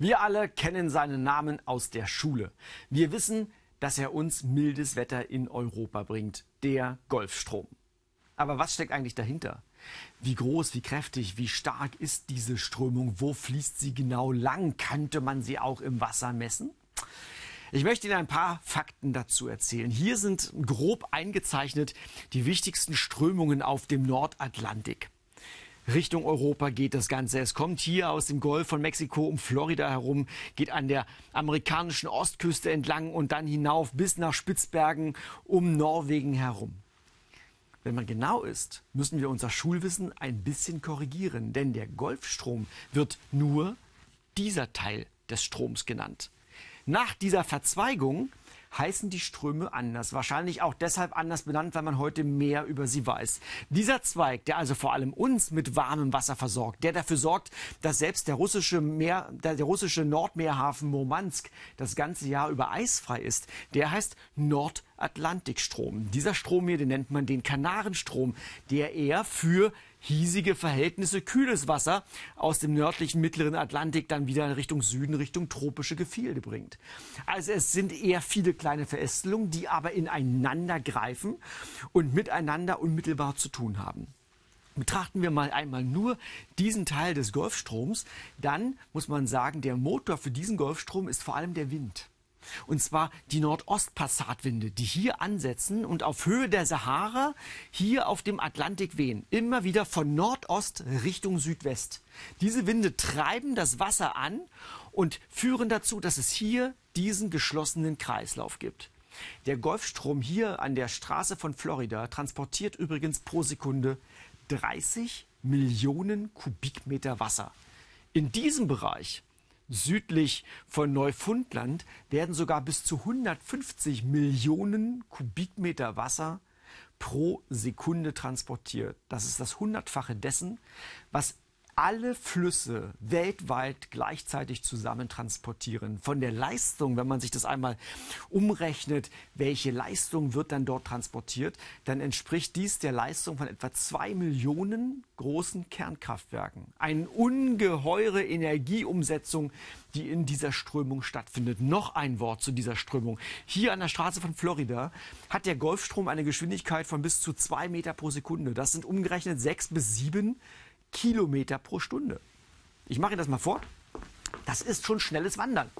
Wir alle kennen seinen Namen aus der Schule. Wir wissen, dass er uns mildes Wetter in Europa bringt, der Golfstrom. Aber was steckt eigentlich dahinter? Wie groß, wie kräftig, wie stark ist diese Strömung? Wo fließt sie genau lang? Könnte man sie auch im Wasser messen? Ich möchte Ihnen ein paar Fakten dazu erzählen. Hier sind grob eingezeichnet die wichtigsten Strömungen auf dem Nordatlantik. Richtung Europa geht das Ganze. Es kommt hier aus dem Golf von Mexiko um Florida herum, geht an der amerikanischen Ostküste entlang und dann hinauf bis nach Spitzbergen um Norwegen herum. Wenn man genau ist, müssen wir unser Schulwissen ein bisschen korrigieren, denn der Golfstrom wird nur dieser Teil des Stroms genannt. Nach dieser Verzweigung heißen die Ströme anders. Wahrscheinlich auch deshalb anders benannt, weil man heute mehr über sie weiß. Dieser Zweig, der also vor allem uns mit warmem Wasser versorgt, der dafür sorgt, dass selbst der russische, Meer, der, der russische Nordmeerhafen Murmansk das ganze Jahr über eisfrei ist, der heißt Nordatlantikstrom. Dieser Strom hier, den nennt man den Kanarenstrom, der eher für hiesige Verhältnisse kühles Wasser aus dem nördlichen mittleren Atlantik dann wieder in Richtung Süden, Richtung tropische Gefilde bringt. Also es sind eher viele kleine Verästelungen, die aber ineinander greifen und miteinander unmittelbar zu tun haben. Betrachten wir mal einmal nur diesen Teil des Golfstroms, dann muss man sagen, der Motor für diesen Golfstrom ist vor allem der Wind. Und zwar die Nordostpassatwinde, die hier ansetzen und auf Höhe der Sahara hier auf dem Atlantik wehen. Immer wieder von Nordost Richtung Südwest. Diese Winde treiben das Wasser an und führen dazu, dass es hier diesen geschlossenen Kreislauf gibt. Der Golfstrom hier an der Straße von Florida transportiert übrigens pro Sekunde 30 Millionen Kubikmeter Wasser. In diesem Bereich südlich von Neufundland werden sogar bis zu 150 Millionen Kubikmeter Wasser pro Sekunde transportiert. Das ist das Hundertfache dessen, was alle Flüsse weltweit gleichzeitig zusammen transportieren. Von der Leistung, wenn man sich das einmal umrechnet, welche Leistung wird dann dort transportiert, dann entspricht dies der Leistung von etwa zwei Millionen großen Kernkraftwerken. Eine ungeheure Energieumsetzung, die in dieser Strömung stattfindet. Noch ein Wort zu dieser Strömung. Hier an der Straße von Florida hat der Golfstrom eine Geschwindigkeit von bis zu zwei Meter pro Sekunde. Das sind umgerechnet sechs bis sieben Kilometer pro Stunde. Ich mache Ihnen das mal vor. Das ist schon schnelles Wandern.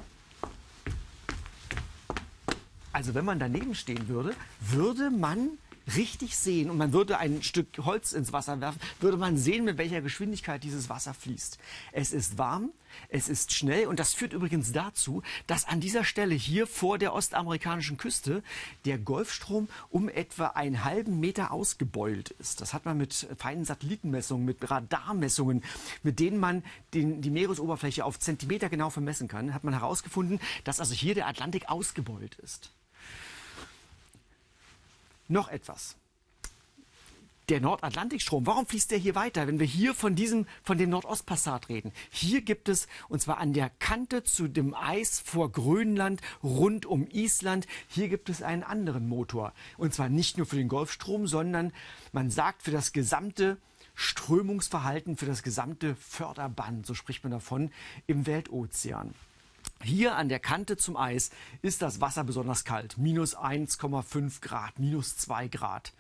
Also wenn man daneben stehen würde, würde man richtig sehen und man würde ein Stück Holz ins Wasser werfen, würde man sehen, mit welcher Geschwindigkeit dieses Wasser fließt. Es ist warm, es ist schnell und das führt übrigens dazu, dass an dieser Stelle hier vor der ostamerikanischen Küste der Golfstrom um etwa einen halben Meter ausgebeult ist. Das hat man mit feinen Satellitenmessungen, mit Radarmessungen, mit denen man den, die Meeresoberfläche auf Zentimeter genau vermessen kann, hat man herausgefunden, dass also hier der Atlantik ausgebeult ist. Noch etwas. Der Nordatlantikstrom, warum fließt der hier weiter, wenn wir hier von diesem, von dem Nordostpassat reden? Hier gibt es, und zwar an der Kante zu dem Eis vor Grönland, rund um Island, hier gibt es einen anderen Motor. Und zwar nicht nur für den Golfstrom, sondern man sagt für das gesamte Strömungsverhalten, für das gesamte Förderband, so spricht man davon, im Weltozean. Hier an der Kante zum Eis ist das Wasser besonders kalt. Minus 1,5 Grad, minus 2 Grad.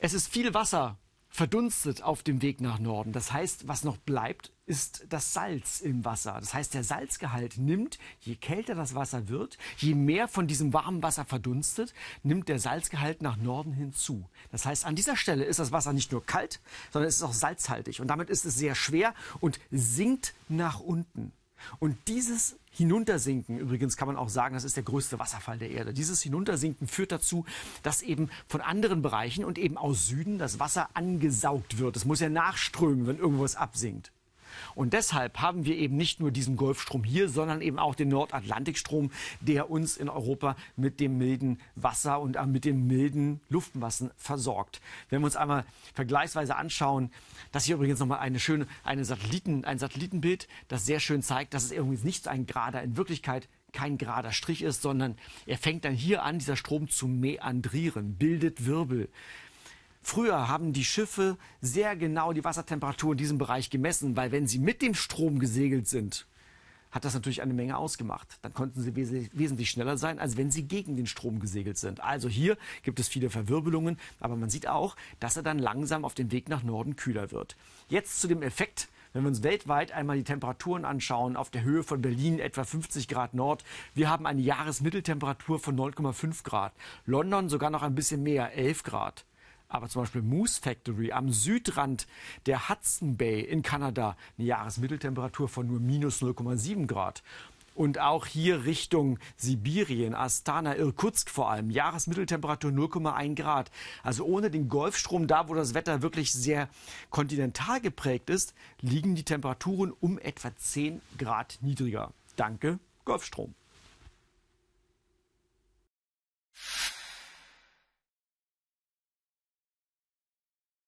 Es ist viel Wasser verdunstet auf dem Weg nach Norden. Das heißt, was noch bleibt, ist das Salz im Wasser. Das heißt, der Salzgehalt nimmt, je kälter das Wasser wird, je mehr von diesem warmen Wasser verdunstet, nimmt der Salzgehalt nach Norden hinzu. Das heißt, an dieser Stelle ist das Wasser nicht nur kalt, sondern es ist auch salzhaltig. Und damit ist es sehr schwer und sinkt nach unten. Und dieses Hinuntersinken, übrigens kann man auch sagen, das ist der größte Wasserfall der Erde. Dieses Hinuntersinken führt dazu, dass eben von anderen Bereichen und eben aus Süden das Wasser angesaugt wird. Es muss ja nachströmen, wenn irgendwas absinkt. Und deshalb haben wir eben nicht nur diesen Golfstrom hier, sondern eben auch den Nordatlantikstrom, der uns in Europa mit dem milden Wasser und mit dem milden Luftmassen versorgt. Wenn wir uns einmal vergleichsweise anschauen, das hier übrigens nochmal eine schöne, eine Satelliten, ein Satellitenbild, das sehr schön zeigt, dass es irgendwie nicht ein gerader, in Wirklichkeit kein gerader Strich ist, sondern er fängt dann hier an, dieser Strom zu meandrieren, bildet Wirbel. Früher haben die Schiffe sehr genau die Wassertemperatur in diesem Bereich gemessen, weil wenn sie mit dem Strom gesegelt sind, hat das natürlich eine Menge ausgemacht. Dann konnten sie wes wesentlich schneller sein, als wenn sie gegen den Strom gesegelt sind. Also hier gibt es viele Verwirbelungen, aber man sieht auch, dass er dann langsam auf dem Weg nach Norden kühler wird. Jetzt zu dem Effekt, wenn wir uns weltweit einmal die Temperaturen anschauen, auf der Höhe von Berlin etwa 50 Grad Nord, wir haben eine Jahresmitteltemperatur von 9,5 Grad. London sogar noch ein bisschen mehr, 11 Grad. Aber zum Beispiel Moose Factory am Südrand der Hudson Bay in Kanada eine Jahresmitteltemperatur von nur minus 0,7 Grad. Und auch hier Richtung Sibirien, Astana, Irkutsk vor allem, Jahresmitteltemperatur 0,1 Grad. Also ohne den Golfstrom, da wo das Wetter wirklich sehr kontinental geprägt ist, liegen die Temperaturen um etwa 10 Grad niedriger. Danke, Golfstrom.